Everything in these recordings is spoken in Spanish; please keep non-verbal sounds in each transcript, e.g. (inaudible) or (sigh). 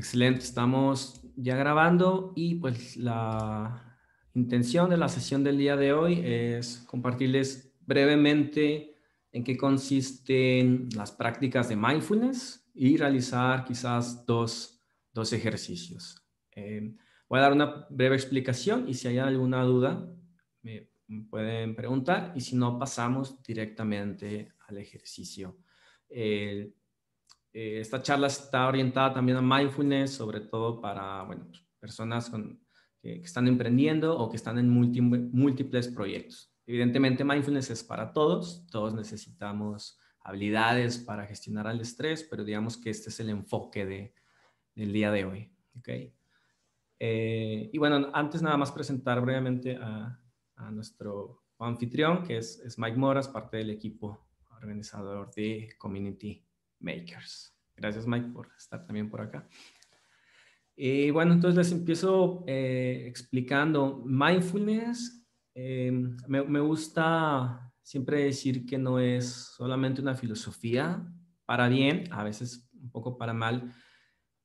Excelente, estamos ya grabando y pues la intención de la sesión del día de hoy es compartirles brevemente en qué consisten las prácticas de mindfulness y realizar quizás dos, dos ejercicios. Eh, voy a dar una breve explicación y si hay alguna duda me pueden preguntar y si no pasamos directamente al ejercicio. Eh, esta charla está orientada también a mindfulness, sobre todo para bueno, pues, personas que, están emprendiendo o que están en múltiples proyectos. Evidentemente, mindfulness es para todos, todos necesitamos habilidades para gestionar el estrés, pero digamos que este es el enfoque de, del día de hoy. ¿okay? Eh, y bueno, antes nada más presentar brevemente a, a nuestro anfitrión, que es, es Mike Moras, parte del equipo organizador de Community Makers. Gracias Mike por estar también por acá. Y bueno, entonces les empiezo eh, explicando. Mindfulness, eh, me, me, gusta siempre decir que no es solamente una filosofía para bien, a veces un poco para mal.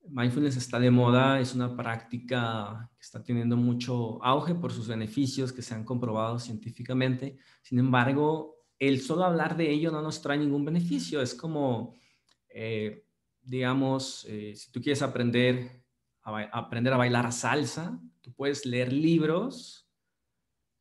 Mindfulness está de moda, es una práctica que está teniendo mucho auge por sus beneficios que se han comprobado científicamente. Sin embargo, el solo hablar de ello no nos trae ningún beneficio. Es como eh, digamos, eh, si tú quieres aprender a, aprender a bailar salsa, tú puedes leer libros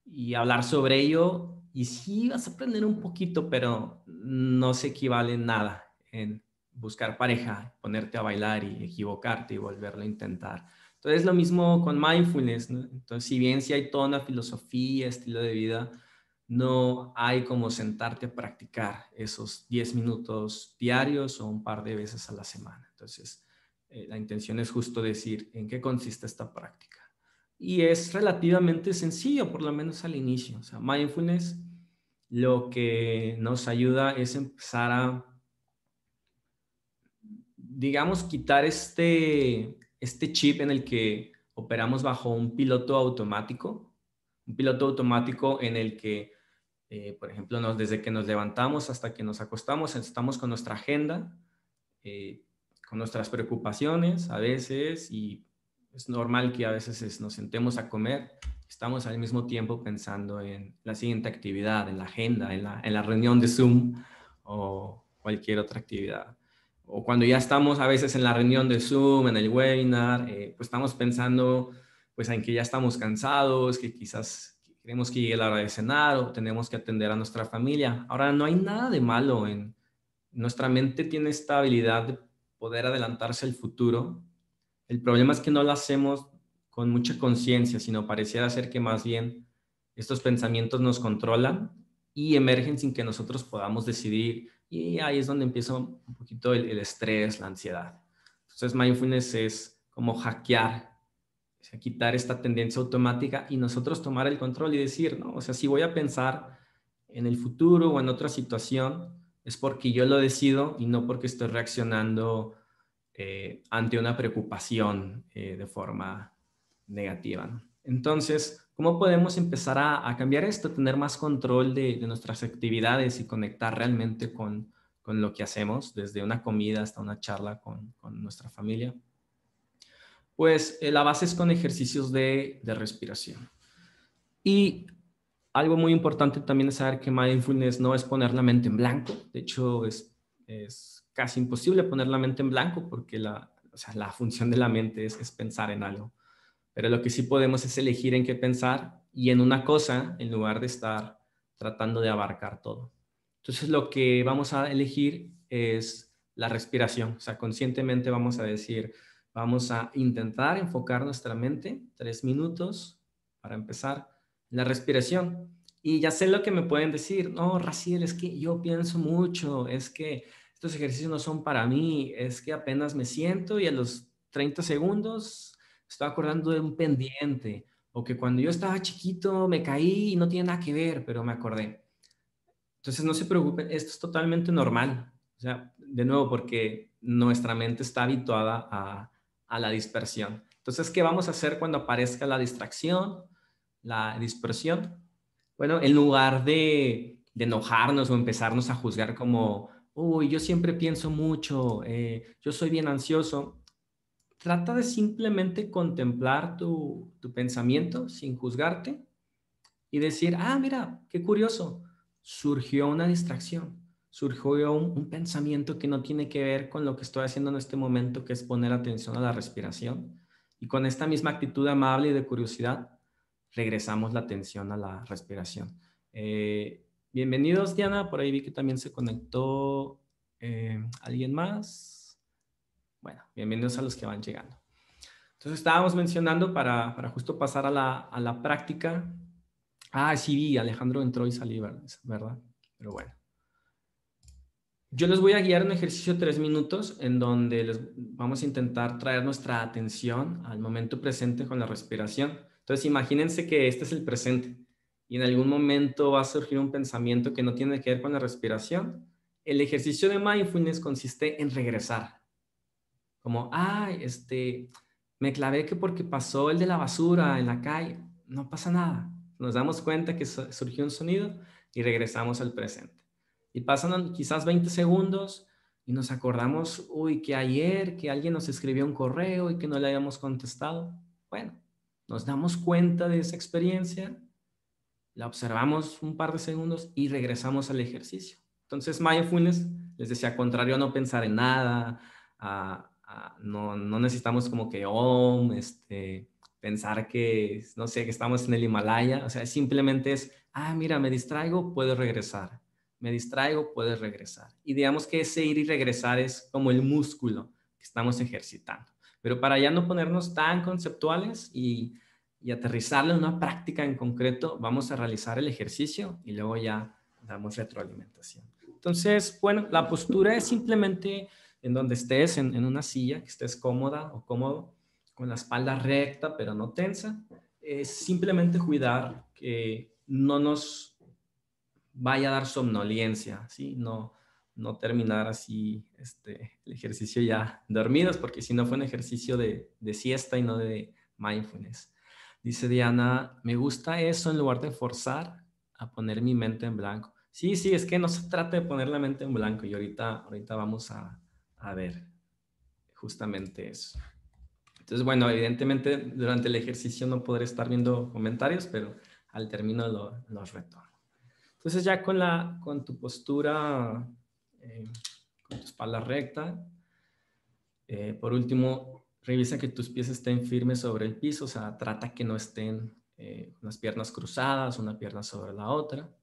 y hablar sobre ello y sí vas a aprender un poquito, pero no se equivale nada en buscar pareja, ponerte a bailar y equivocarte y volverlo a intentar. Entonces es lo mismo con mindfulness. Entonces, si bien si hay toda una filosofía, estilo de vida, no hay como sentarte a practicar esos 10 minutos diarios o un par de veces a la semana. Entonces, eh, la intención es justo decir en qué consiste esta práctica. Y es relativamente sencillo, por lo menos al inicio. O sea, mindfulness lo que nos ayuda es empezar a, digamos, quitar este, este chip en el que operamos bajo un piloto automático, un piloto automático en el que eh, por ejemplo, desde que nos levantamos hasta que nos acostamos, estamos con nuestra agenda, eh, con nuestras preocupaciones a veces y es normal que a veces nos sentemos a comer, estamos al mismo tiempo pensando en la siguiente actividad, en la agenda, en la, reunión de Zoom o cualquier otra actividad. O cuando ya estamos a veces en la reunión de Zoom, en el webinar, eh, pues estamos pensando pues en que ya estamos cansados, que quizás queremos que llegue la hora de cenar o tenemos que atender a nuestra familia. Ahora, no hay nada de malo en nuestra mente tiene esta habilidad de poder adelantarse al futuro. El problema es que no lo hacemos con mucha conciencia, sino pareciera ser que más bien estos pensamientos nos controlan y emergen sin que nosotros podamos decidir. Y ahí es donde empieza un poquito el, el estrés, la ansiedad. Entonces, mindfulness es como hackear o quitar esta tendencia automática y nosotros tomar el control y decir, no, o sea, si voy a pensar en el futuro o en otra situación, es porque yo lo decido y no porque estoy reaccionando eh, ante una preocupación eh, de forma negativa. Entonces, ¿cómo podemos empezar a, cambiar esto, tener más control de, nuestras actividades y conectar realmente con, con, lo que hacemos, desde una comida hasta una charla con, con nuestra familia? Pues eh, la base es con ejercicios de, respiración. Y algo muy importante también es saber que mindfulness no es poner la mente en blanco. De hecho, es, casi imposible poner la mente en blanco porque la, la función de la mente es, es, pensar en algo. Pero lo que sí podemos es elegir en qué pensar y en una cosa en lugar de estar tratando de abarcar todo. Entonces, lo que vamos a elegir es la respiración. O sea, conscientemente vamos a decir, Vamos a intentar enfocar nuestra mente, tres minutos para empezar, la respiración. Y ya sé lo que me pueden decir, no, Raciel, es que yo pienso mucho, es que estos ejercicios no son para mí, es que apenas me siento y a los 30 segundos estoy acordando de un pendiente, o que cuando yo estaba chiquito me caí y no tiene nada que ver, pero me acordé. Entonces no se preocupen, esto es totalmente normal. O sea, de nuevo, porque nuestra mente está habituada a, a la dispersión. Entonces, ¿qué vamos a hacer cuando aparezca la distracción, la dispersión? Bueno, en lugar de, enojarnos o empezarnos a juzgar como, uy, yo siempre pienso mucho, eh, yo soy bien ansioso, trata de simplemente contemplar tu, pensamiento sin juzgarte y decir, ah, mira, qué curioso, surgió una distracción, surgió un, pensamiento que no tiene que ver con lo que estoy haciendo en este momento, que es poner atención a la respiración. Y con esta misma actitud amable y de curiosidad, regresamos la atención a la respiración. Eh, bienvenidos, Diana. Por ahí vi que también se conectó eh, alguien más. Bueno, bienvenidos a los que van llegando. Entonces estábamos mencionando para, para justo pasar a la, a la, práctica. Ah, sí, vi, Alejandro entró y salió, ¿verdad? Pero bueno. Yo les voy a guiar un ejercicio de tres minutos en donde les vamos a intentar traer nuestra atención al momento presente con la respiración. Entonces, imagínense que este es el presente y en algún momento va a surgir un pensamiento que no tiene que ver con la respiración. El ejercicio de mindfulness consiste en regresar. Como, ay, este, me clavé que porque pasó el de la basura en la calle, no pasa nada. Nos damos cuenta que surgió un sonido y regresamos al presente. Y pasan quizás 20 segundos y nos acordamos, uy, que ayer que alguien nos escribió un correo y que no le habíamos contestado. Bueno, nos damos cuenta de esa experiencia, la observamos un par de segundos y regresamos al ejercicio. Entonces, mindfulness, les decía, contrario a no pensar en nada, no, necesitamos como que, oh, este, pensar que, no sé, que estamos en el Himalaya, o sea, simplemente es, ah, mira, me distraigo, puedo regresar, me distraigo, puedo regresar. Y digamos que ese ir y regresar es como el músculo que estamos ejercitando. Pero para ya no ponernos tan conceptuales y, y en una práctica en concreto, vamos a realizar el ejercicio y luego ya damos retroalimentación. Entonces, bueno, la postura es simplemente en donde estés, en, en una silla, que estés cómoda o cómodo, con la espalda recta pero no tensa. Es simplemente cuidar que no nos vaya a dar somnolencia, ¿sí? No, no terminar así este, el ejercicio ya dormidos, porque si no fue un ejercicio de, de, siesta y no de mindfulness. Dice Diana, me gusta eso en lugar de forzar a poner mi mente en blanco. Sí, sí, es que no se trata de poner la mente en blanco y ahorita, ahorita vamos a, a ver justamente eso. Entonces, bueno, evidentemente durante el ejercicio no podré estar viendo comentarios, pero al término los lo retorno. Entonces ya con, la, con tu postura eh, con tu espalda recta. Eh, por último, revisa que tus pies estén firmes sobre el piso, o sea, trata que no estén eh, las piernas cruzadas, una pierna sobre la otra.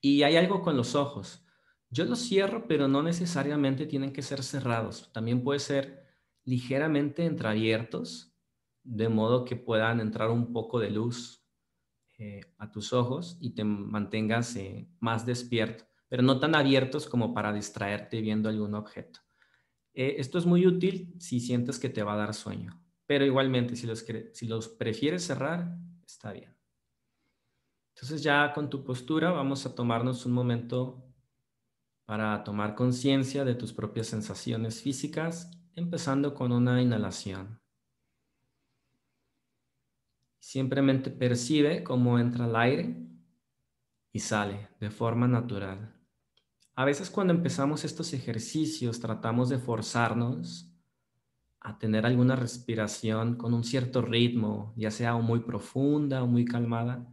Y hay algo con los ojos. Yo los cierro, pero no necesariamente tienen que ser cerrados. También puede ser ligeramente entreabiertos, de modo que puedan entrar un poco de luz a tus ojos y te mantengas más despierto pero no tan abiertos como para distraerte viendo algún objeto. Eh, esto es muy útil si sientes que te va a dar sueño, pero igualmente si los, si los prefieres cerrar, está bien. Entonces ya con tu postura vamos a tomarnos un momento para tomar conciencia de tus propias sensaciones físicas, empezando con una inhalación. Simplemente percibe cómo entra el aire y sale de forma natural. A veces cuando empezamos estos ejercicios tratamos de forzarnos a tener alguna respiración con un cierto ritmo, ya sea muy profunda o muy calmada,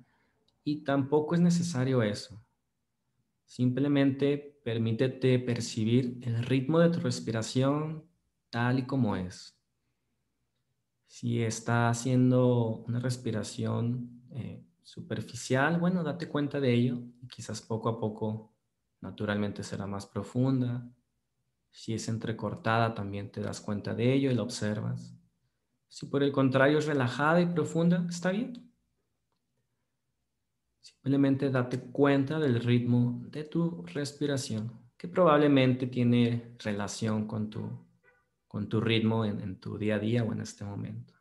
y tampoco es necesario eso. Simplemente permítete percibir el ritmo de tu respiración tal y como es. Si está haciendo una respiración eh, superficial, bueno, date cuenta de ello y quizás poco a poco naturalmente será más profunda. Si es entrecortada, también te das cuenta de ello y la observas. Si por el contrario es relajada y profunda, está bien. Simplemente date cuenta del ritmo de tu respiración, que probablemente tiene relación con tu, con tu ritmo en, tu día a día o en este momento.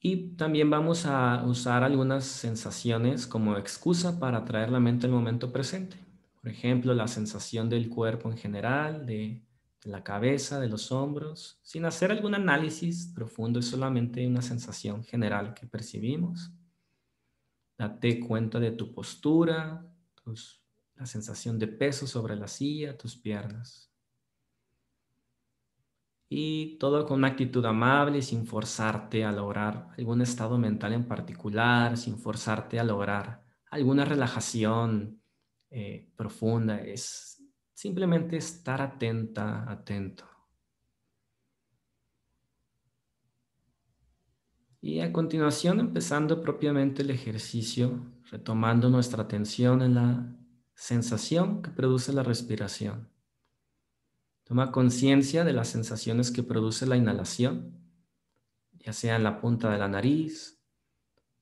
Y también vamos a usar algunas sensaciones como excusa para traer la mente al momento presente. Por ejemplo, la sensación del cuerpo en general, de, la cabeza, de los hombros, sin hacer algún análisis profundo, es solamente una sensación general que percibimos. Date cuenta de tu postura, la sensación de peso sobre la silla, tus piernas. Y todo con una actitud amable, sin forzarte a lograr algún estado mental en particular, sin forzarte a lograr alguna relajación eh, profunda. Es simplemente estar atenta, atento. Y a continuación, empezando propiamente el ejercicio, retomando nuestra atención en la sensación que produce la respiración. Toma conciencia de las sensaciones que produce la inhalación, ya sea en la punta de la nariz,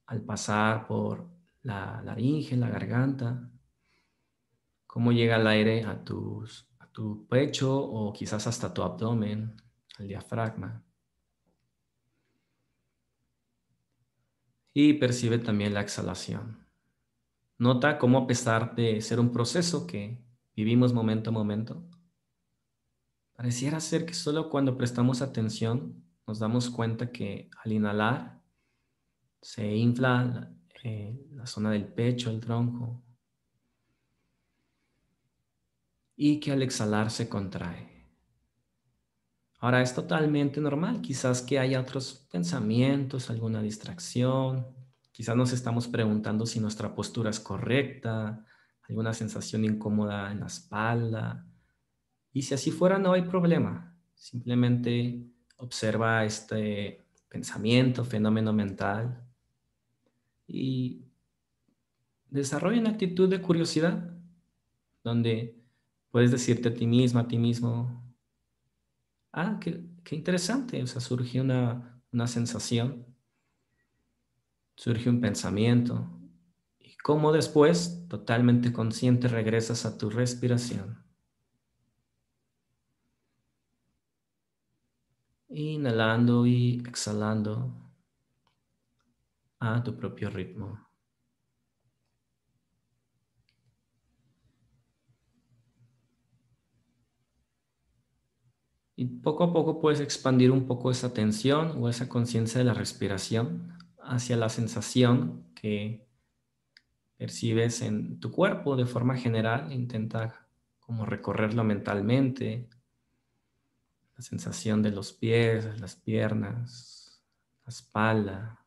al pasar por la laringe, la garganta, cómo llega el aire a, tus, a tu pecho o quizás hasta tu abdomen, al diafragma. Y percibe también la exhalación. Nota cómo a pesar de ser un proceso que vivimos momento a momento, Pareciera ser que solo cuando prestamos atención nos damos cuenta que al inhalar se infla la, eh, zona del pecho, el tronco, y que al exhalar se contrae. Ahora es totalmente normal, quizás que haya otros pensamientos, alguna distracción, quizás nos estamos preguntando si nuestra postura es correcta, alguna sensación incómoda en la espalda, y si así fuera, no hay problema. Simplemente observa este pensamiento, fenómeno mental y desarrolla una actitud de curiosidad donde puedes decirte a ti mismo, a ti mismo, ah, qué, interesante, o sea, surge una, una sensación, surge un pensamiento y cómo después, totalmente consciente, regresas a tu respiración. Inhalando y exhalando a tu propio ritmo. Y poco a poco puedes expandir un poco esa atención o esa conciencia de la respiración hacia la sensación que percibes en tu cuerpo de forma general. Intenta como recorrerlo mentalmente, la sensación de los pies, las piernas, la espalda,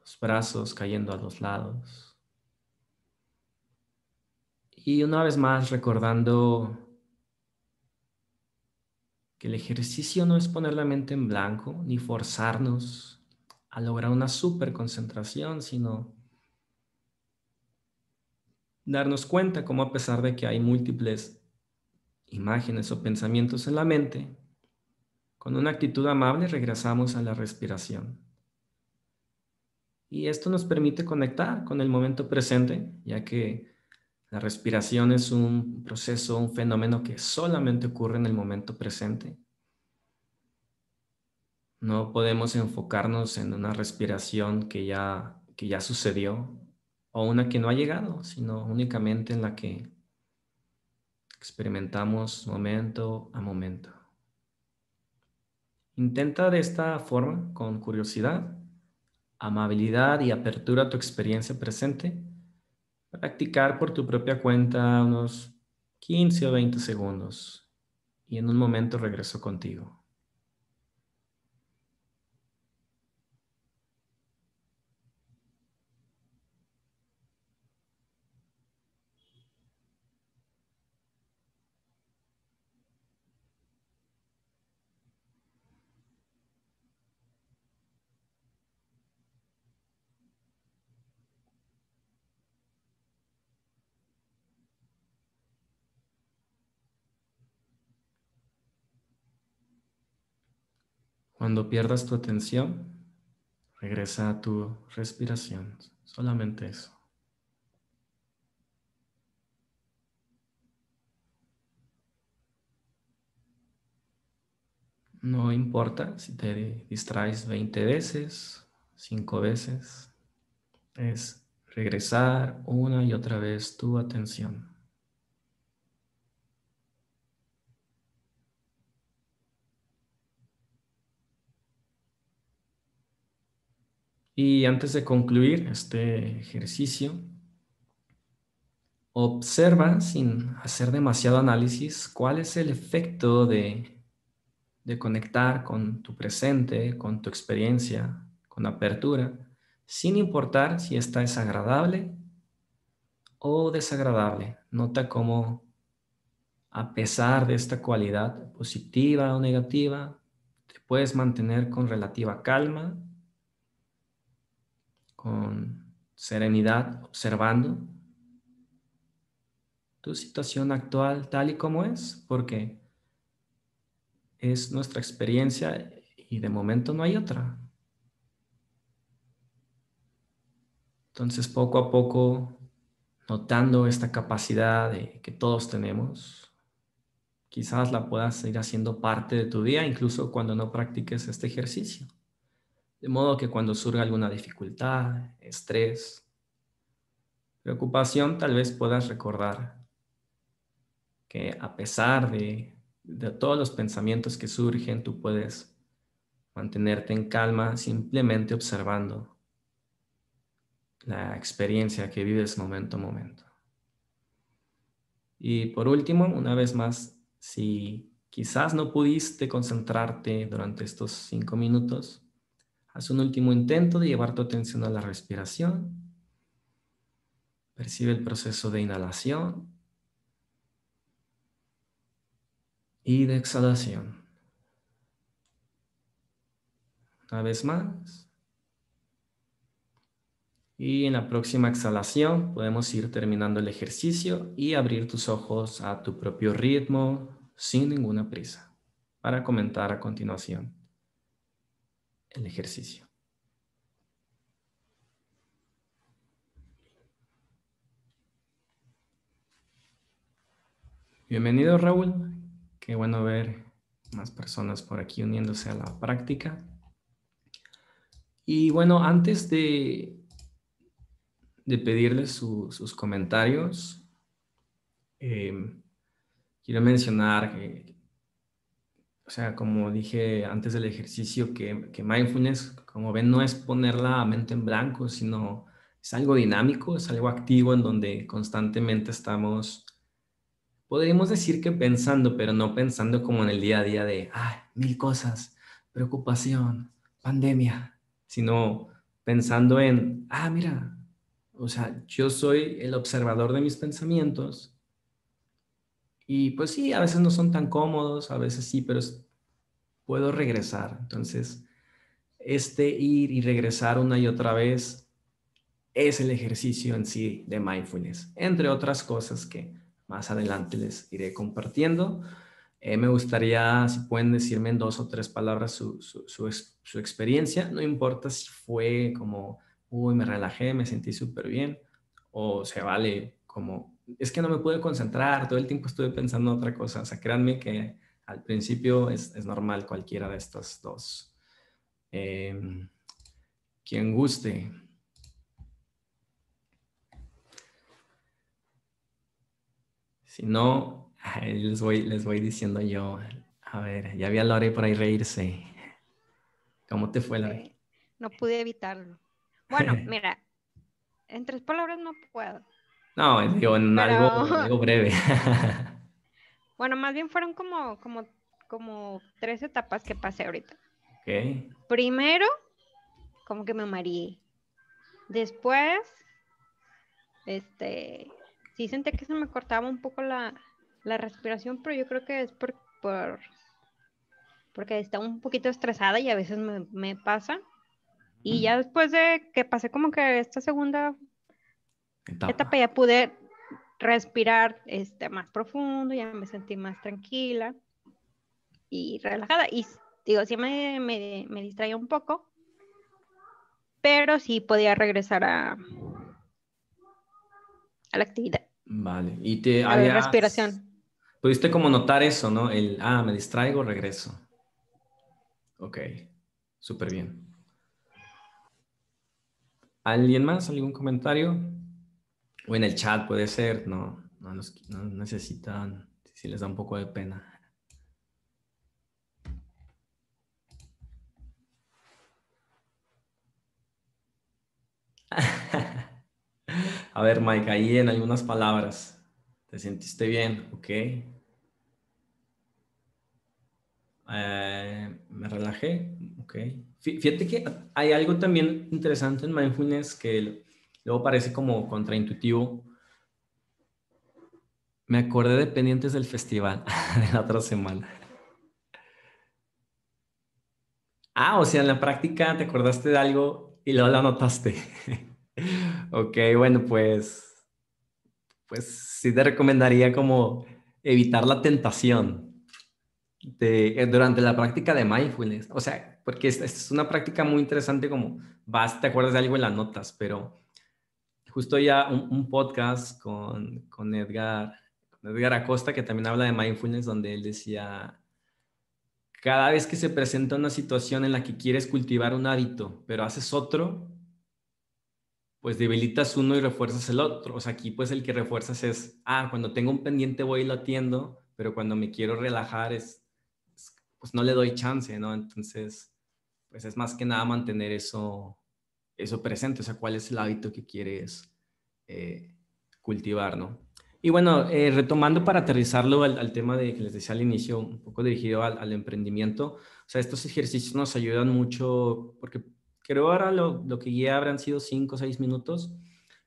los brazos cayendo a los lados. Y una vez más recordando que el ejercicio no es poner la mente en blanco ni forzarnos a lograr una super concentración, sino darnos cuenta cómo a pesar de que hay múltiples imágenes o pensamientos en la mente, con una actitud amable regresamos a la respiración. Y esto nos permite conectar con el momento presente, ya que la respiración es un proceso, un fenómeno que solamente ocurre en el momento presente. No podemos enfocarnos en una respiración que ya, que ya sucedió o una que no ha llegado, sino únicamente en la que experimentamos momento a momento. Intenta de esta forma, con curiosidad, amabilidad y apertura a tu experiencia presente, practicar por tu propia cuenta unos 15 o 20 segundos y en un momento regreso contigo. Cuando pierdas tu atención, regresa a tu respiración, solamente eso. No importa si te distraes 20 veces, 5 veces, es regresar una y otra vez tu atención. Y antes de concluir este ejercicio, observa sin hacer demasiado análisis cuál es el efecto de, conectar con tu presente, con tu experiencia, con apertura, sin importar si esta es agradable o desagradable. Nota cómo, a pesar de esta cualidad positiva o negativa, te puedes mantener con relativa calma, con serenidad, observando tu situación actual tal y como es, porque es nuestra experiencia y de momento no hay otra. Entonces, poco a poco, notando esta capacidad que todos tenemos, quizás la puedas ir haciendo parte de tu día, incluso cuando no practiques este ejercicio. De modo que cuando surga alguna dificultad, estrés, preocupación, tal vez puedas recordar que a pesar de, de todos los pensamientos que surgen, tú puedes mantenerte en calma simplemente observando la experiencia que vives momento a momento. Y por último, una vez más, si quizás no pudiste concentrarte durante estos cinco minutos, haz un último intento de llevar tu atención a la respiración. Percibe el proceso de inhalación y de exhalación. Una vez más. Y en la próxima exhalación podemos ir terminando el ejercicio y abrir tus ojos a tu propio ritmo sin ninguna prisa para comentar a continuación el ejercicio. Bienvenido Raúl, qué bueno ver más personas por aquí uniéndose a la práctica. Y bueno, antes de de pedirles sus comentarios. Em, quiero mencionar que, o sea, como dije antes del ejercicio, que, que, mindfulness, como ven, no es poner la mente en blanco, sino es algo dinámico, es algo activo en donde constantemente estamos, podríamos decir que pensando, pero no pensando como en el día a día de, ay, mil cosas, preocupación, pandemia, sino pensando en, ah, mira, o sea, yo soy el observador de mis pensamientos y pues sí, a veces no son tan cómodos, a veces sí, pero puedo regresar. Entonces, este ir y regresar una y otra vez es el ejercicio en sí de mindfulness, entre otras cosas que más adelante les iré compartiendo. Eh, me gustaría, si pueden decirme en dos o tres palabras su, su experiencia, no importa si fue como uy, me relajé, me sentí súper bien, o se vale como, es que no me pude concentrar, todo el tiempo estuve pensando en otra cosa, o sea, créanme que al principio es, normal cualquiera de estas dos. Em, quien guste. Si no, les voy, les voy diciendo yo. A ver, ya vi a Lore por ahí reírse. ¿Cómo te fue, Lore? No pude evitarlo. Bueno, mira, en tres palabras no puedo. No, digo, en (laughs) algo, breve. (laughs) bueno, más bien fueron como, como, como tres etapas que pasé ahorita. Okay. Primero, como que me mareé. Después, este, sí sentí que se me cortaba un poco la, respiración, pero yo creo que es por, por porque está un poquito estresada y a veces me, me pasa. Y ya después de que pasé como que esta segunda etapa, ya pude respirar este, más profundo, ya me sentí más tranquila y relajada. Y digo, sí me, me, distraía un poco, pero sí podía regresar a, a la actividad. Vale, y te... A la respiración. Pudiste como notar eso, ¿no? El, ah, me distraigo, regreso. Ok, súper bien. ¿Alguien más? ¿Algún comentario? O en el chat puede ser, no, no, necesitan, si les da un poco de pena. (laughs) A ver, Mike, ahí en algunas palabras. ¿Te sentiste bien? Ok. Eh, me relajé, ok. Fíjate que hay algo también interesante en mindfulness que luego parece como contraintuitivo. Me acordé de pendientes del festival (laughs) de la otra semana. Ah, o sea, en la práctica te acordaste de algo y luego lo anotaste. (laughs) ok, bueno, pues, pues sí te recomendaría como evitar la tentación eh, durante la práctica de mindfulness. O sea, porque es, es una práctica muy interesante como vas, te acuerdas de algo y la notas, pero justo ya un, podcast con, con Edgar, Edgar Acosta, que también habla de mindfulness, donde él decía cada vez que se presenta una situación en la que quieres cultivar un hábito, pero haces otro, pues debilitas uno y refuerzas el otro. O sea, aquí pues el que refuerzas es, ah, cuando tengo un pendiente voy y lo atiendo, pero cuando me quiero relajar es, pues no le doy chance, ¿no? Entonces, pues es más que nada mantener eso, eso presente, o sea, cuál es el hábito que quieres eh, cultivar, ¿no? Y bueno, eh, retomando para aterrizarlo al, tema de que les decía al inicio, un poco dirigido al, emprendimiento, o sea, estos ejercicios nos ayudan mucho porque creo ahora lo, lo que guía habrán sido cinco o seis minutos,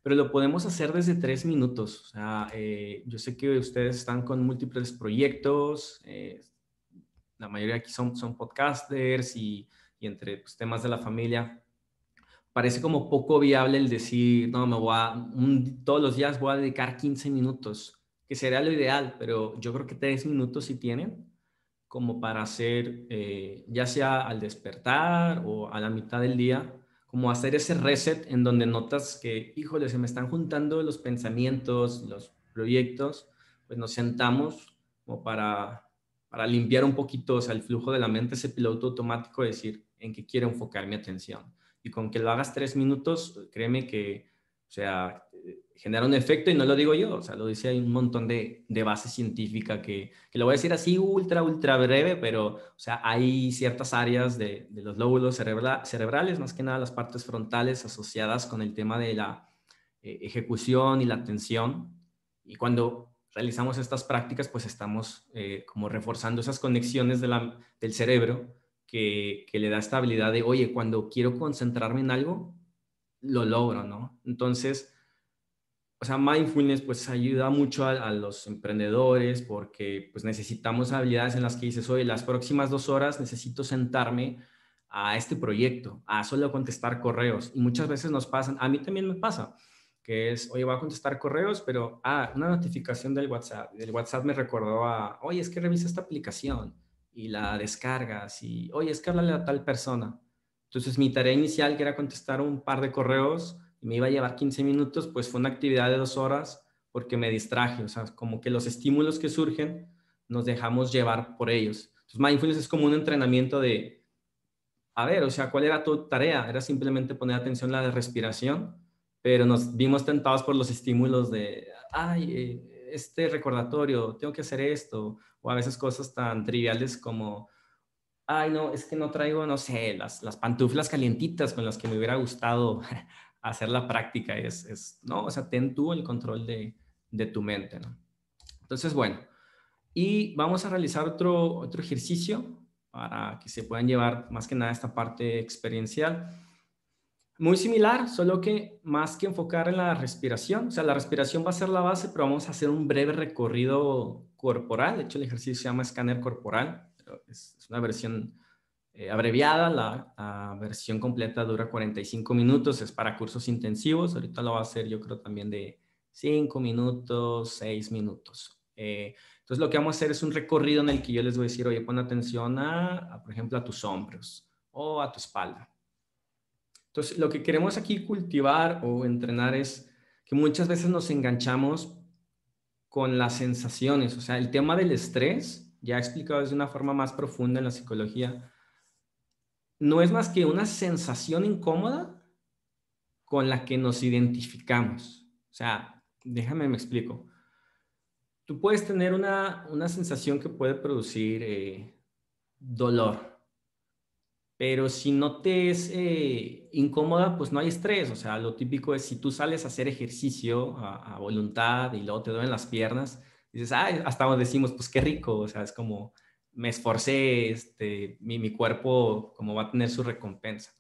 pero lo podemos hacer desde tres minutos. O sea, eh, yo sé que ustedes están con múltiples proyectos, eh, la mayoría aquí son, son podcasters y, y entre pues, temas de la familia parece como poco viable el decir, no, me voy a, todos los días voy a dedicar 15 minutos, que sería lo ideal, pero yo creo que 3 minutos sí tienen como para hacer, eh, ya sea al despertar o a la mitad del día, como hacer ese reset en donde notas que, híjole, se me están juntando los pensamientos, los proyectos, pues nos sentamos como para, para limpiar un poquito o sea, el flujo de la mente, ese piloto automático, decir en qué quiero enfocar mi atención y con que lo hagas tres minutos, créeme que, o sea, genera un efecto y no lo digo yo, o sea, lo dice hay un montón de, de base científica que, que, lo voy a decir así ultra, ultra breve, pero, o sea, hay ciertas áreas de, de los lóbulos cerebrales, más que nada las partes frontales asociadas con el tema de la eh, ejecución y la atención. Y cuando realizamos estas prácticas, pues estamos eh, como reforzando esas conexiones de la, del cerebro que, le da esta habilidad de, oye, cuando quiero concentrarme en algo, lo logro, ¿no? Entonces, o sea, mindfulness pues ayuda mucho a, los emprendedores porque pues necesitamos habilidades en las que dices, oye, las próximas dos horas necesito sentarme a este proyecto, a solo contestar correos. Y muchas veces nos pasan, a mí también me pasa, que es, oye, voy a contestar correos, pero, ah, una notificación del WhatsApp. El WhatsApp me recordó a, oye, es que revisa esta aplicación y la descargas y, oye, es que háblale a tal persona. Entonces mi tarea inicial, que era contestar un par de correos y me iba a llevar 15 minutos, pues fue una actividad de dos horas porque me distraje, o sea, como que los estímulos que surgen nos dejamos llevar por ellos. Entonces mindfulness es como un entrenamiento de, a ver, o sea, ¿cuál era tu tarea? Era simplemente poner atención a la respiración, pero nos vimos tentados por los estímulos de, ay, eh, este recordatorio, tengo que hacer esto, o a veces cosas tan triviales como, ay, no, es que no traigo, no sé, las, las pantuflas calientitas con las que me hubiera gustado (laughs) hacer la práctica. Es, es, no, o sea, ten tú el control de, de tu mente, ¿no? Entonces, bueno, y vamos a realizar otro, otro ejercicio para que se puedan llevar más que nada esta parte experiencial. Muy similar, solo que más que enfocar en la respiración, o sea, la respiración va a ser la base, pero vamos a hacer un breve recorrido corporal. De hecho, el ejercicio se llama escáner corporal, es, una versión eh, abreviada. La, versión completa dura 45 minutos, es para cursos intensivos. Ahorita lo va a hacer, yo creo, también de 5 minutos, 6 minutos. Eh, entonces, lo que vamos a hacer es un recorrido en el que yo les voy a decir, oye, pon atención a por ejemplo, a tus hombros o a tu espalda entonces, lo que queremos aquí cultivar o entrenar es que muchas veces nos enganchamos con las sensaciones, o sea, el tema del estrés, ya explicado de una forma más profunda en la psicología, no es más que una sensación incómoda con la que nos identificamos. O sea, déjame me explico. Tú puedes tener una, sensación que puede producir eh, dolor, pero si no te es eh, incómoda, pues no hay estrés. O sea, lo típico es si tú sales a hacer ejercicio a, voluntad y luego te duelen las piernas, dices, ah, hasta decimos, pues qué rico. O sea, es como, me esforcé, este, mi, mi cuerpo como va a tener su recompensa.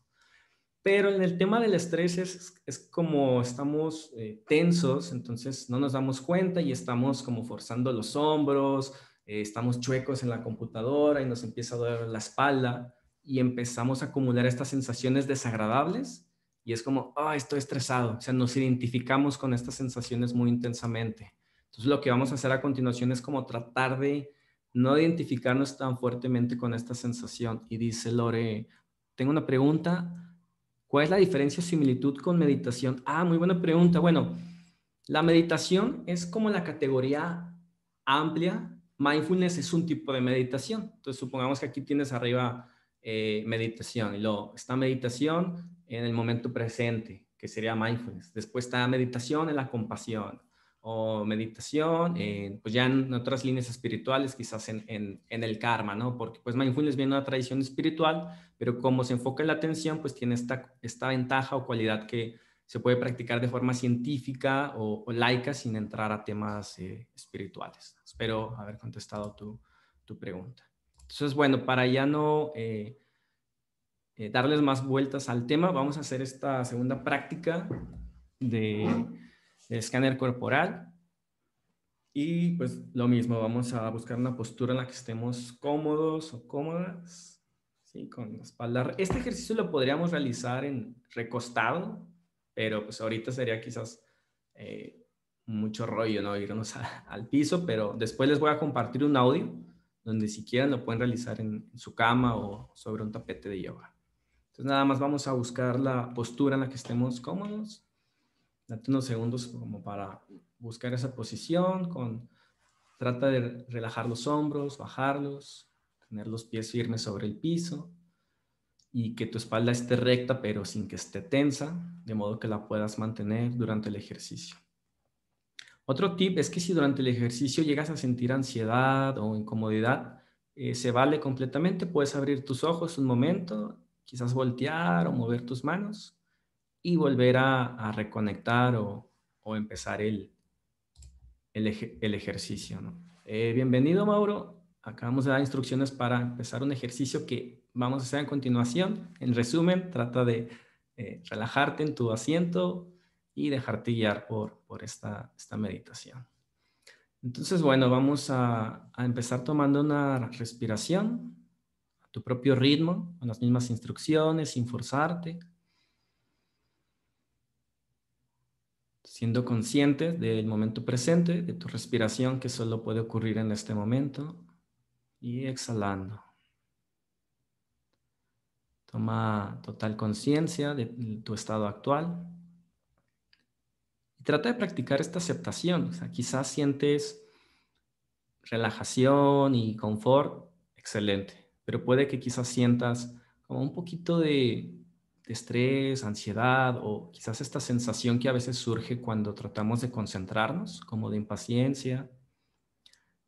Pero en el tema del estrés es, es como estamos eh, tensos, entonces no nos damos cuenta y estamos como forzando los hombros, eh, estamos chuecos en la computadora y nos empieza a doler la espalda y empezamos a acumular estas sensaciones desagradables y es como, ah, estoy estresado, o sea, nos identificamos con estas sensaciones muy intensamente. Entonces lo que vamos a hacer a continuación es como tratar de no identificarnos tan fuertemente con esta sensación. Y dice Lore, tengo una pregunta, ¿cuál es la diferencia o similitud con meditación? Ah, muy buena pregunta. Bueno, la meditación es como la categoría amplia. Mindfulness es un tipo de meditación. Entonces supongamos que aquí tienes arriba eh, meditación y luego está meditación en el momento presente, que sería mindfulness. Después está meditación en la compasión o meditación, pues ya en otras líneas espirituales, quizás en, en, el karma, ¿no? Porque pues mindfulness viene de una tradición espiritual, pero como se enfoca en la atención, pues tiene esta, esta ventaja o cualidad que se puede practicar de forma científica o, laica sin entrar a temas eh, espirituales. Espero haber contestado tu, tu, pregunta. Entonces, bueno, para ya no eh, eh, darles más vueltas al tema, vamos a hacer esta segunda práctica de escáner corporal. Y pues lo mismo, vamos a buscar una postura en la que estemos cómodos o cómodas, ¿sí? con la espalda. Este ejercicio lo podríamos realizar en recostado, pero pues ahorita sería quizás eh, mucho rollo, ¿no? Irnos al piso, pero después les voy a compartir un audio donde si quieren lo pueden realizar en, su cama o sobre un tapete de yoga. Entonces nada más vamos a buscar la postura en la que estemos cómodos Date unos segundos como para buscar esa posición. Con, trata de relajar los hombros, bajarlos, tener los pies firmes sobre el piso y que tu espalda esté recta pero sin que esté tensa, de modo que la puedas mantener durante el ejercicio. Otro tip es que si durante el ejercicio llegas a sentir ansiedad o incomodidad, eh, se vale completamente, puedes abrir tus ojos un momento, quizás voltear o mover tus manos y volver a, reconectar o, empezar el, el, ejercicio. Eh, bienvenido, Mauro. Acabamos de dar instrucciones para empezar un ejercicio que vamos a hacer a continuación. En resumen, trata de eh, relajarte en tu asiento y dejarte guiar por, por esta, esta meditación. Entonces, bueno, vamos a, a, empezar tomando una respiración a tu propio ritmo, con las mismas instrucciones, sin forzarte. siendo consciente del momento presente, de tu respiración que solo puede ocurrir en este momento y exhalando. Toma total conciencia de tu estado actual y trata de practicar esta aceptación. quizás sientes relajación y confort, excelente, pero puede que quizás sientas como un poquito de estrés, ansiedad o quizás esta sensación que a veces surge cuando tratamos de concentrarnos, como de impaciencia.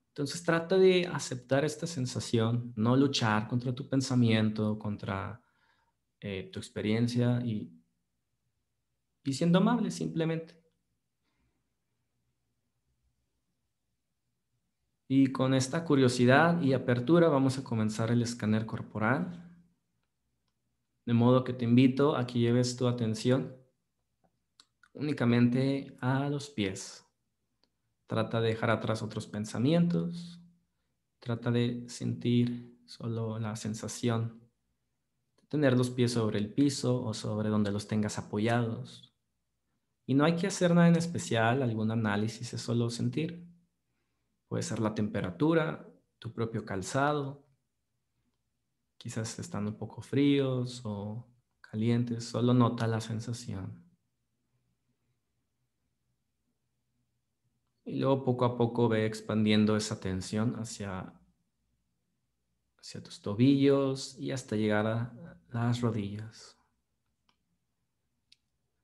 Entonces trata de aceptar esta sensación, no luchar contra tu pensamiento, contra eh, tu experiencia y, y siendo amable simplemente. Y con esta curiosidad y apertura vamos a comenzar el escáner corporal. De modo que te invito a que lleves tu atención únicamente a los pies. Trata de dejar atrás otros pensamientos. Trata de sentir solo la sensación de tener los pies sobre el piso o sobre donde los tengas apoyados. Y no hay que hacer nada en especial, algún análisis, es solo sentir. Puede ser la temperatura, tu propio calzado, Quizás están un poco fríos o calientes, solo nota la sensación. Y luego poco a poco ve expandiendo esa tensión hacia, hacia tus tobillos y hasta llegar a las rodillas.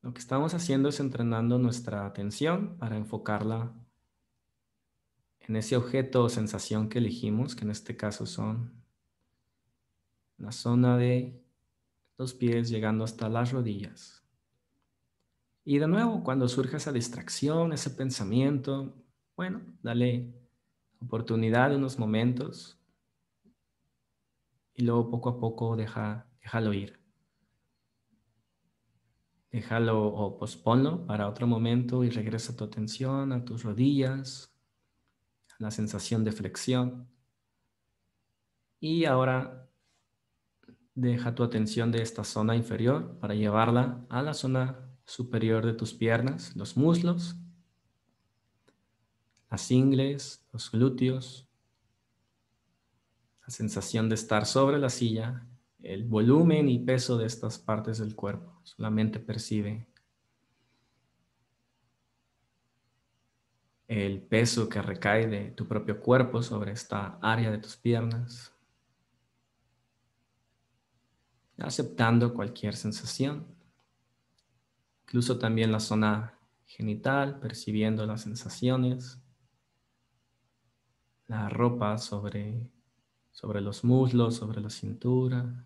Lo que estamos haciendo es entrenando nuestra atención para enfocarla en ese objeto o sensación que elegimos, que en este caso son la zona de los pies llegando hasta las rodillas. Y de nuevo, cuando surja esa distracción, ese pensamiento, bueno, dale oportunidad de unos momentos y luego poco a poco deja, déjalo ir. Déjalo o posponlo para otro momento y regresa tu atención a tus rodillas, la sensación de flexión. Y ahora deja tu atención de esta zona inferior para llevarla a la zona superior de tus piernas, los muslos, las ingles, los glúteos, la sensación de estar sobre la silla, el volumen y peso de estas partes del cuerpo. Solamente percibe el peso que recae de tu propio cuerpo sobre esta área de tus piernas. Aceptando cualquier sensación. Incluso también la zona genital, percibiendo las sensaciones. La ropa sobre sobre los muslos, sobre la cintura.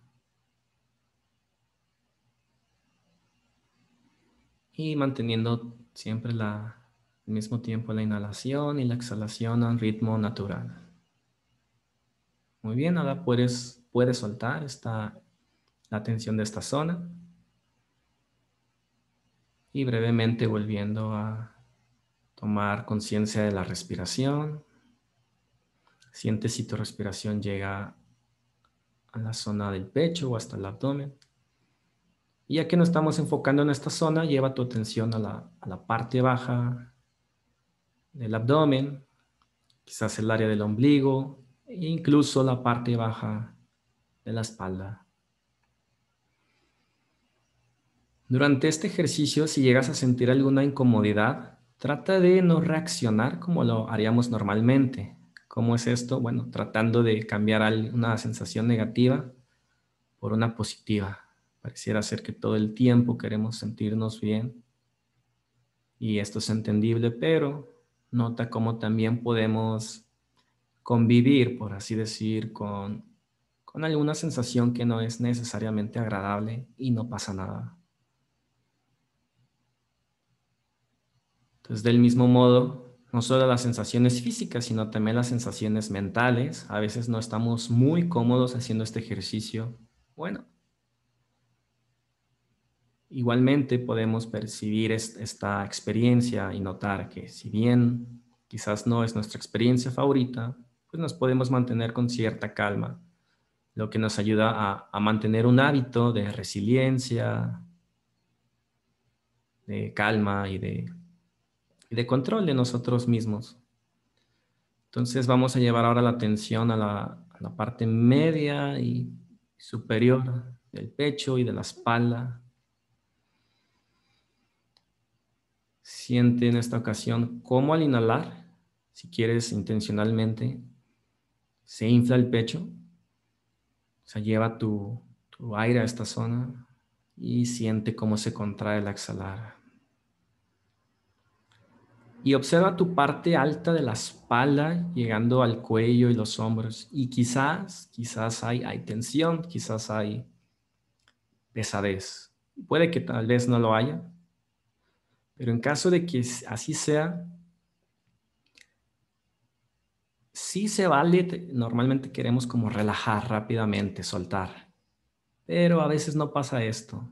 Y manteniendo siempre la, al mismo tiempo la inhalación y la exhalación a un ritmo natural. Muy bien, ahora puedes, puedes soltar esta, la tensión de esta zona. Y brevemente volviendo a tomar conciencia de la respiración. Siente si tu respiración llega a la zona del pecho o hasta el abdomen. Y ya que nos estamos enfocando en esta zona, lleva tu atención a la, parte baja del abdomen, quizás el área del ombligo e incluso la parte baja de la espalda. Durante este ejercicio, si llegas a sentir alguna incomodidad, trata de no reaccionar como lo haríamos normalmente. ¿Cómo es esto? Bueno, tratando de cambiar una sensación negativa por una positiva. Pareciera ser que todo el tiempo queremos sentirnos bien y esto es entendible, pero nota cómo también podemos convivir, por así decir, con, con alguna sensación que no es necesariamente agradable y no pasa nada. Entonces, del mismo modo, no solo las sensaciones físicas, sino también las sensaciones mentales. A veces no estamos muy cómodos haciendo este ejercicio. Bueno, igualmente podemos percibir esta experiencia y notar que si bien quizás no es nuestra experiencia favorita, pues nos podemos mantener con cierta calma, lo que nos ayuda a, mantener un hábito de resiliencia, de calma y de y de control de nosotros mismos. Entonces vamos a llevar ahora la atención a la, parte media y superior del pecho y de la espalda. Siente en esta ocasión cómo al inhalar, si quieres intencionalmente, se infla el pecho. O sea, lleva tu, tu aire a esta zona y siente cómo se contrae al exhalar y observa tu parte alta de la espalda llegando al cuello y los hombros. Y quizás, quizás hay, hay tensión, quizás hay pesadez. Puede que tal vez no lo haya, pero en caso de que así sea, sí se vale, normalmente queremos como relajar rápidamente, soltar, pero a veces no pasa esto.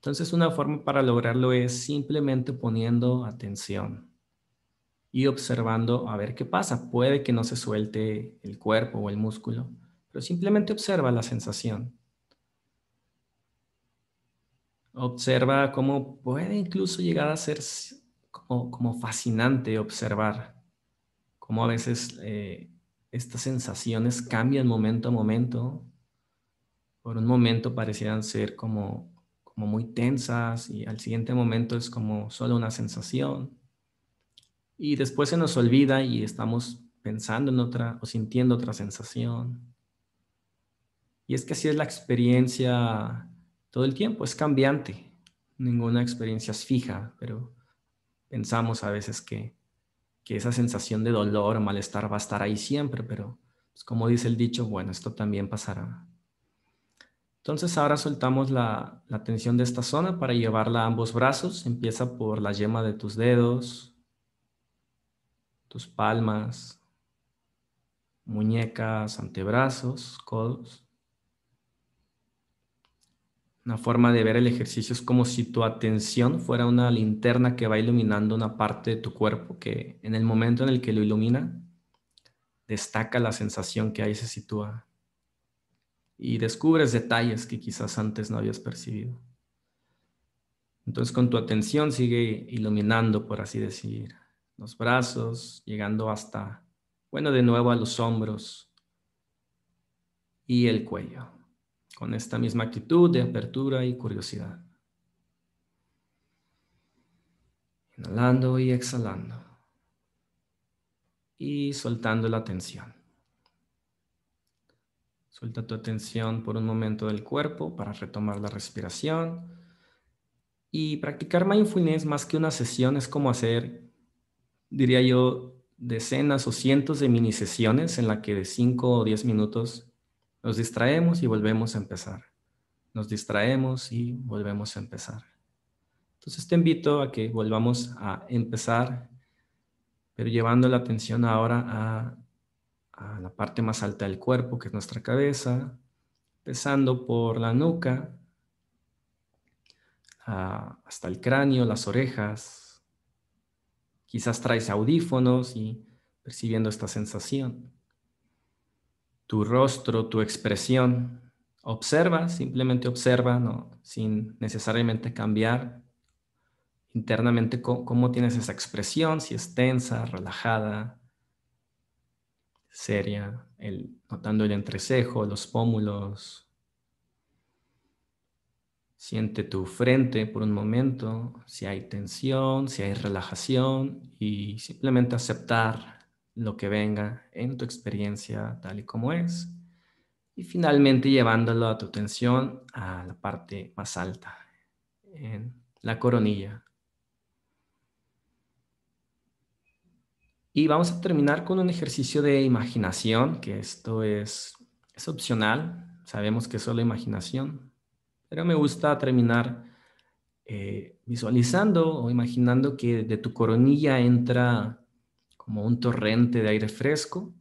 Entonces una forma para lograrlo es simplemente poniendo atención y observando a ver qué pasa. Puede que no se suelte el cuerpo o el músculo, pero simplemente observa la sensación. Observa cómo puede incluso llegar a ser como, fascinante observar cómo a veces eh, estas sensaciones cambian momento a momento. Por un momento parecieran ser como como muy tensas y al siguiente momento es como solo una sensación. Y después se nos olvida y estamos pensando en otra o sintiendo otra sensación. Y es que así es la experiencia todo el tiempo, es cambiante. Ninguna experiencia es fija, pero pensamos a veces que, que esa sensación de dolor o malestar va a estar ahí siempre, pero pues, como dice el dicho, bueno, esto también pasará. Entonces ahora soltamos la, tensión de esta zona para llevarla a ambos brazos. Empieza por la yema de tus dedos, tus palmas, muñecas, antebrazos, codos. Una forma de ver el ejercicio es como si tu atención fuera una linterna que va iluminando una parte de tu cuerpo que en el momento en el que lo ilumina, destaca la sensación que ahí se sitúa y descubres detalles que quizás antes no habías percibido. Entonces con tu atención sigue iluminando, por así decir, los brazos, llegando hasta, bueno, de nuevo a los hombros y el cuello con esta misma actitud de apertura y curiosidad. Inhalando y exhalando. Y soltando la tensión. Suelta tu atención por un momento del cuerpo para retomar la respiración. Y practicar mindfulness más que una sesión es como hacer, diría yo, decenas o cientos de mini sesiones en la que de 5 o 10 minutos nos distraemos y volvemos a empezar. Nos distraemos y volvemos a empezar. Entonces te invito a que volvamos a empezar, pero llevando la atención ahora a, la parte más alta del cuerpo, que es nuestra cabeza, empezando por la nuca, hasta el cráneo, las orejas. Quizás traes audífonos y percibiendo esta sensación tu rostro, tu expresión. Observa, simplemente observa, ¿no? sin necesariamente cambiar internamente cómo, tienes esa expresión, si es tensa, relajada, seria, notando el entrecejo, los pómulos. Siente tu frente por un momento, si hay tensión, si hay relajación y simplemente aceptar lo que venga en tu experiencia tal y como es. Y finalmente llevándolo a tu atención a la parte más alta, en la coronilla. Y vamos a terminar con un ejercicio de imaginación, que esto es, es opcional, sabemos que es solo imaginación, pero me gusta terminar eh, visualizando o imaginando que de tu coronilla entra como un torrente de aire fresco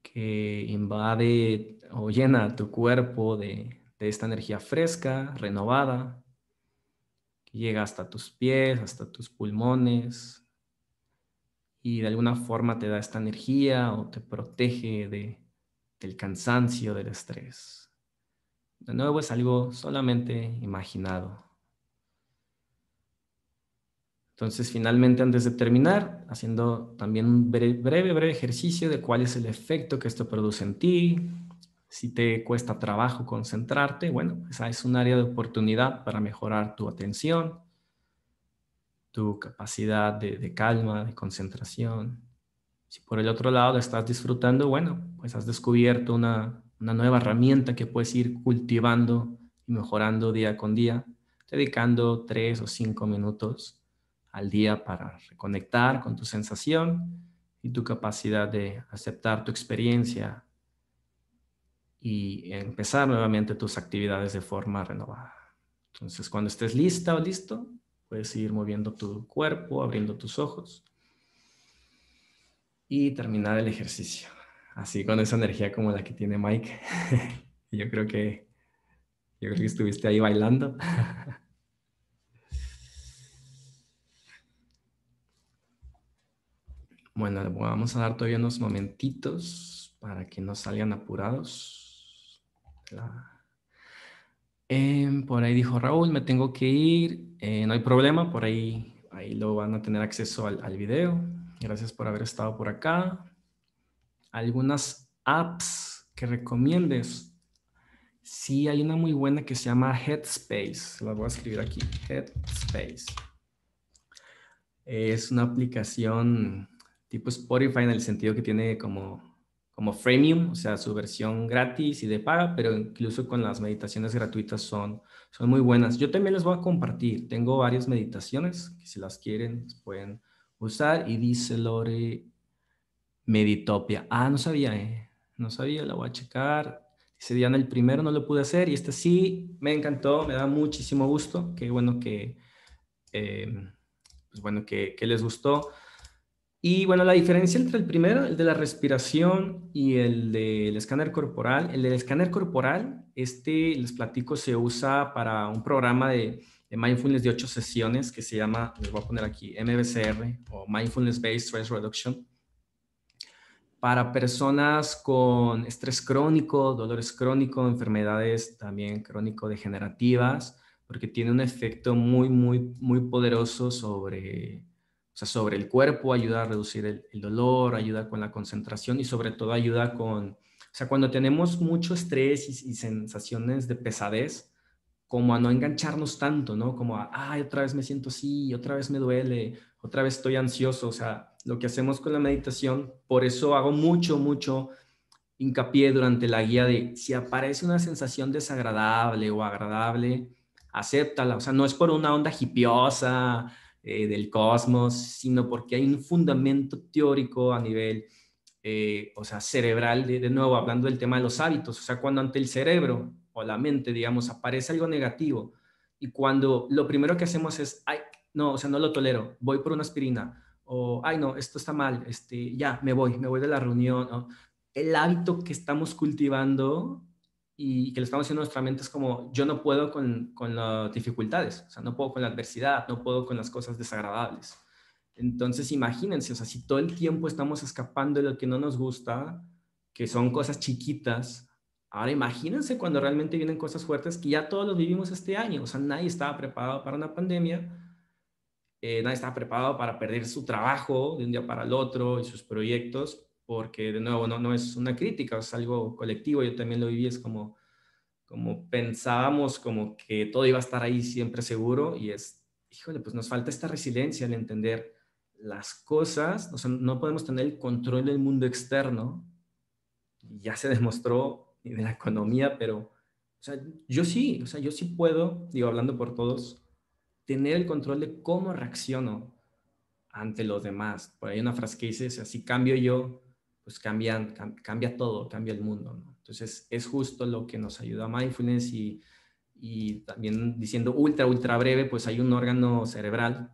que invade o llena tu cuerpo de, esta energía fresca, renovada, que llega hasta tus pies, hasta tus pulmones y de alguna forma te da esta energía o te protege de, del cansancio, del estrés. De nuevo es algo solamente imaginado. Entonces, finalmente, antes de terminar, haciendo también un breve, breve, ejercicio de cuál es el efecto que esto produce en ti, si te cuesta trabajo concentrarte, bueno, esa es un área de oportunidad para mejorar tu atención, tu capacidad de, calma, de concentración. Si por el otro lado estás disfrutando, bueno, pues has descubierto una, una nueva herramienta que puedes ir cultivando y mejorando día con día, dedicando tres o cinco minutos al día para reconectar con tu sensación y tu capacidad de aceptar tu experiencia y empezar nuevamente tus actividades de forma renovada. Entonces, cuando estés lista o listo, puedes ir moviendo tu cuerpo, abriendo tus ojos y terminar el ejercicio. Así con esa energía como la que tiene Mike. (laughs) yo creo que yo creo que estuviste ahí bailando. (laughs) Bueno, vamos a dar todavía unos momentitos para que no salgan apurados. Em, por ahí dijo Raúl, me tengo que ir. Eh, no hay problema, por ahí, ahí lo van a tener acceso al, al video. Gracias por haber estado por acá. Algunas apps que recomiendes. Sí, hay una muy buena que se llama Headspace. La voy a escribir aquí. Headspace. Es una aplicación tipo Spotify en el sentido que tiene como, como freemium, o sea, su versión gratis y de paga, pero incluso con las meditaciones gratuitas son, son muy buenas. Yo también les voy a compartir, tengo varias meditaciones que si las quieren pueden usar y dice Lore Meditopia. Ah, no sabía, eh. No sabía, la voy a checar. Dice Diana, el primero no lo pude hacer y este sí, me encantó, me da muchísimo gusto. Qué bueno que, eh, pues bueno, que les gustó. Y bueno, la diferencia entre el primero, el de la respiración y el del escáner corporal, el del escáner corporal, este, les platico, se usa para un programa de, de mindfulness de ocho sesiones que se llama, les voy a poner aquí, MBCR o Mindfulness Based Stress Reduction, para personas con estrés crónico, dolores crónicos, enfermedades también crónico-degenerativas, porque tiene un efecto muy, muy, muy poderoso sobre o sea, sobre el cuerpo, ayuda a reducir el, dolor, ayuda con la concentración y sobre todo ayuda con, o sea, cuando tenemos mucho estrés y, sensaciones de pesadez, como a no engancharnos tanto, ¿no? Como a, ay, otra vez me siento así, otra vez me duele, otra vez estoy ansioso, o sea, lo que hacemos con la meditación, por eso hago mucho, mucho hincapié durante la guía de si aparece una sensación desagradable o agradable, acéptala, o sea, no es por una onda hipiosa, eh, del cosmos, sino porque hay un fundamento teórico a nivel, eh, o sea, cerebral, de, nuevo hablando del tema de los hábitos, o sea, cuando ante el cerebro o la mente, digamos, aparece algo negativo y cuando lo primero que hacemos es, ay, no, o sea, no lo tolero, voy por una aspirina, o, ay, no, esto está mal, este, ya, me voy, me voy de la reunión, el hábito que estamos cultivando y que lo estamos haciendo en nuestra mente es como, yo no puedo con, con las dificultades, o sea, no puedo con la adversidad, no puedo con las cosas desagradables. Entonces, imagínense, o sea, si todo el tiempo estamos escapando de lo que no nos gusta, que son cosas chiquitas, ahora imagínense cuando realmente vienen cosas fuertes que ya todos lo vivimos este año, o sea, nadie estaba preparado para una pandemia, eh, nadie estaba preparado para perder su trabajo de un día para el otro y sus proyectos, porque de nuevo no, no es una crítica, es algo colectivo, yo también lo viví, es como, como pensábamos como que todo iba a estar ahí siempre seguro y es, híjole, pues nos falta esta resiliencia en entender las cosas, o sea, no podemos tener el control del mundo externo, ya se demostró de la economía, pero, o sea, yo sí, o sea, yo sí puedo, digo, hablando por todos, tener el control de cómo reacciono ante los demás. Por ahí una frase que dice, si cambio yo, pues cambian, cambia todo, cambia el mundo. Entonces es justo lo que nos ayuda a mindfulness y, y también diciendo ultra, ultra breve, pues hay un órgano cerebral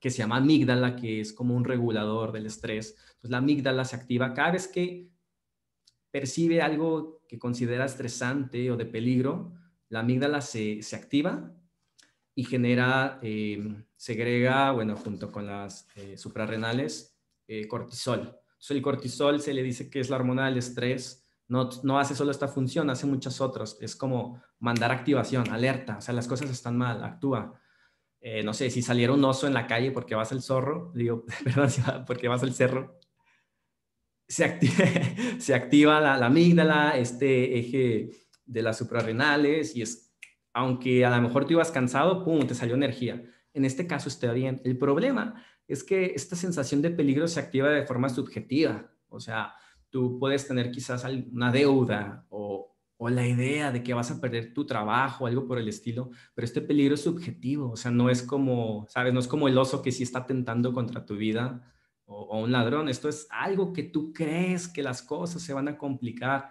que se llama amígdala, que es como un regulador del estrés. Entonces la amígdala se activa cada vez que percibe algo que considera estresante o de peligro, la amígdala se, se activa y genera, eh, segrega, bueno, junto con las eh, suprarrenales, eh, cortisol el cortisol se le dice que es la hormona del estrés. No, no hace solo esta función, hace muchas otras. Es como mandar activación, alerta. O sea, las cosas están mal, actúa. Eh, no sé, si saliera un oso en la calle porque vas al zorro, (laughs) digo, perdón, porque vas al cerro, se activa, (laughs) se activa la, la, amígdala, este eje de las suprarrenales y es, aunque a lo mejor tú ibas cansado, pum, te salió energía. En este caso está bien. El problema es que esta sensación de peligro se activa de forma subjetiva. O sea, tú puedes tener quizás una deuda o, la idea de que vas a perder tu trabajo, algo por el estilo, pero este peligro es subjetivo. O sea, no es como, ¿sabes? No es como el oso que sí está tentando contra tu vida o, o un ladrón. Esto es algo que tú crees que las cosas se van a complicar.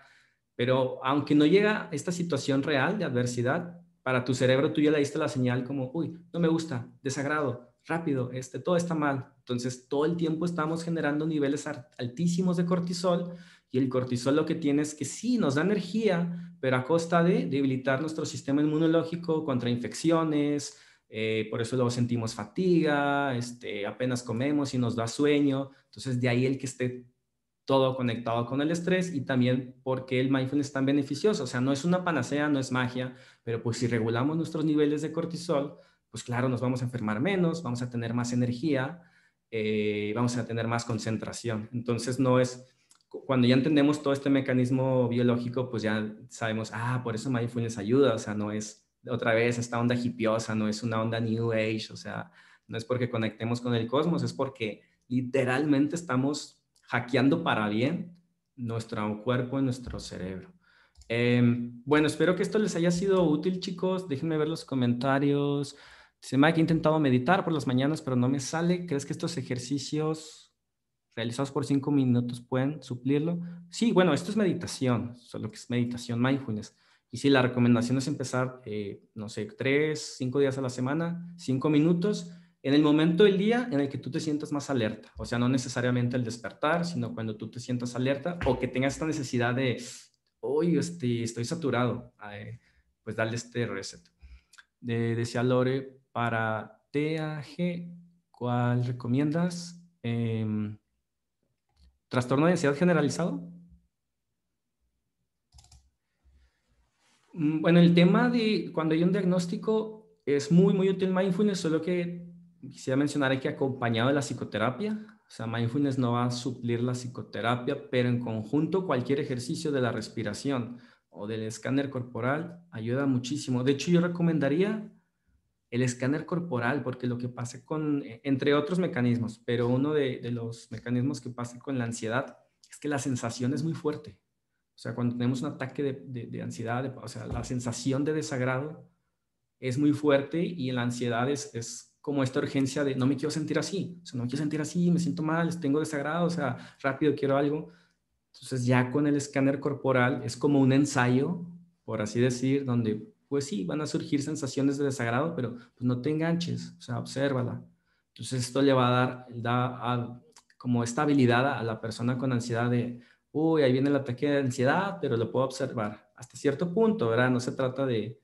Pero aunque no llega esta situación real de adversidad, para tu cerebro tú ya le diste la señal como, uy, no me gusta, desagrado, rápido, este, todo está mal. Entonces, todo el tiempo estamos generando niveles altísimos de cortisol y el cortisol lo que tiene es que sí, nos da energía, pero a costa de debilitar nuestro sistema inmunológico contra infecciones, eh, por eso luego sentimos fatiga, este, apenas comemos y nos da sueño. Entonces, de ahí el que esté todo conectado con el estrés y también porque el mindfulness es tan beneficioso. O sea, no es una panacea, no es magia, pero pues si regulamos nuestros niveles de cortisol, pues claro, nos vamos a enfermar menos, vamos a tener más energía, eh, vamos a tener más concentración. Entonces no es, cuando ya entendemos todo este mecanismo biológico, pues ya sabemos, ah, por eso mindfulness ayuda, o sea, no es otra vez esta onda hipiosa, no es una onda new age, o sea, no es porque conectemos con el cosmos, es porque literalmente estamos hackeando para bien nuestro cuerpo y nuestro cerebro. Em, bueno, espero que esto les haya sido útil, chicos. Déjenme ver los comentarios. Se me ha intentado meditar por las mañanas, pero no me sale. ¿Crees que estos ejercicios realizados por cinco minutos pueden suplirlo? Sí, bueno, esto es meditación, solo que es meditación mindfulness. Y sí, la recomendación es empezar, eh, no sé, tres, cinco días a la semana, cinco minutos. en el momento del día en el que tú te sientas más alerta. O sea, no necesariamente el despertar, sino cuando tú te sientas alerta o que tengas esta necesidad de, hoy este, estoy saturado, pues darle este reset. De, decía Lore, para TAG, ¿cuál recomiendas? Em, ¿Trastorno de ansiedad generalizado? Mm, bueno, el tema de cuando hay un diagnóstico es muy, muy útil mindfulness, solo que quisiera mencionar que acompañado de la psicoterapia, o sea, mindfulness no va a suplir la psicoterapia, pero en conjunto cualquier ejercicio de la respiración o del escáner corporal ayuda muchísimo. De hecho, yo recomendaría el escáner corporal, porque lo que pasa con, entre otros mecanismos, pero uno de, de los mecanismos que pasa con la ansiedad es que la sensación es muy fuerte. O sea, cuando tenemos un ataque de, ansiedad, o sea, la sensación de desagrado es muy fuerte y la ansiedad es, es, como esta urgencia de no me quiero sentir así, o sea, no me quiero sentir así, me siento mal, tengo desagrado, o sea, rápido quiero algo. Entonces ya con el escáner corporal es como un ensayo, por así decir, donde pues sí, van a surgir sensaciones de desagrado, pero pues no te enganches, o sea, obsérvala. Entonces esto le va a dar, da como esta habilidad a la persona con ansiedad de, uy, ahí viene el ataque de ansiedad, pero lo puedo observar hasta cierto punto, ¿verdad? No se trata de,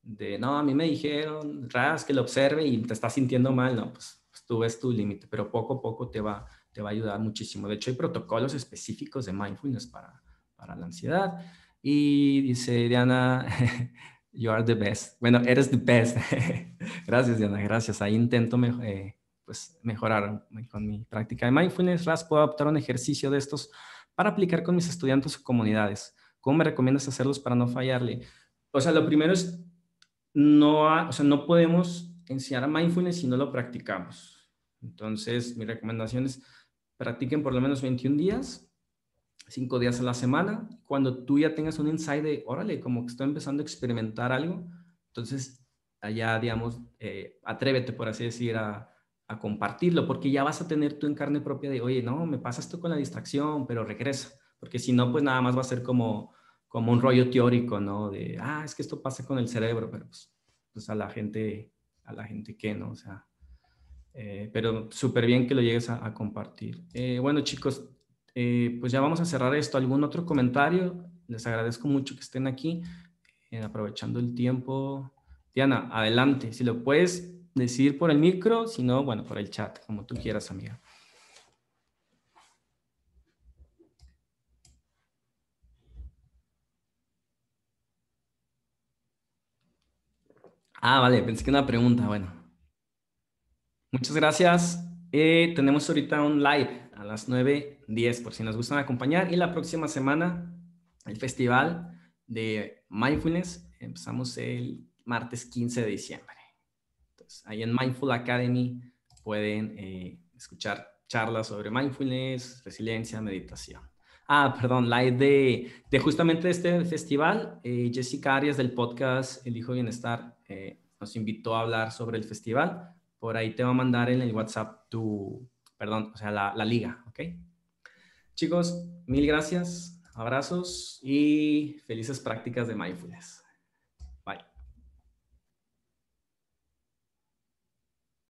de no, a mí me dijeron, ras, que lo observe y te estás sintiendo mal, no, pues, pues, tú ves tu límite, pero poco a poco te va, te va a ayudar muchísimo. De hecho, hay protocolos específicos de mindfulness para, para la ansiedad. Y dice Diana, (laughs) you are the best. Bueno, eres the best. (laughs) gracias, Diana, gracias. Ahí intento eh, pues, mejorar con mi práctica de mindfulness. Ras, puedo adoptar un ejercicio de estos para aplicar con mis estudiantes o comunidades? ¿Cómo me recomiendas hacerlos para no fallarle? O sea, lo primero es, no, o sea, no podemos enseñar a mindfulness si no lo practicamos. Entonces, mi recomendación es, practiquen por lo menos 21 días, 5 días a la semana. Cuando tú ya tengas un insight de, órale, como que estoy empezando a experimentar algo, entonces allá, digamos, eh, atrévete, por así decir, a, a compartirlo, porque ya vas a tener tú en carne propia de, oye, no, me pasa esto con la distracción, pero regresa, porque si no, pues nada más va a ser como, como un rollo teórico, ¿no? De, ah, es que esto pasa con el cerebro, pero pues, pues a la gente, a la gente que, ¿no? O sea, eh, pero súper bien que lo llegues a, compartir. Eh, bueno, chicos, eh, pues ya vamos a cerrar esto. ¿Algún otro comentario? Les agradezco mucho que estén aquí, aprovechando el tiempo. Diana, adelante, si lo puedes decir por el micro, si no, bueno, por el chat, como tú quieras, amiga. Ah, vale, pensé que una pregunta, bueno. Muchas gracias. Eh, tenemos ahorita un live a las 9.10 por si nos gustan acompañar y la próxima semana el festival de mindfulness empezamos el martes 15 de diciembre. Ahí en Mindful Academy pueden eh, escuchar charlas sobre mindfulness, resiliencia, meditación. Ah, perdón, la de, de justamente este festival, eh, Jessica Arias del podcast El Hijo Bienestar eh, nos invitó a hablar sobre el festival. Por ahí te va a mandar en el WhatsApp tu, perdón, o sea, la, la liga, ¿ok? Chicos, mil gracias, abrazos y felices prácticas de mindfulness.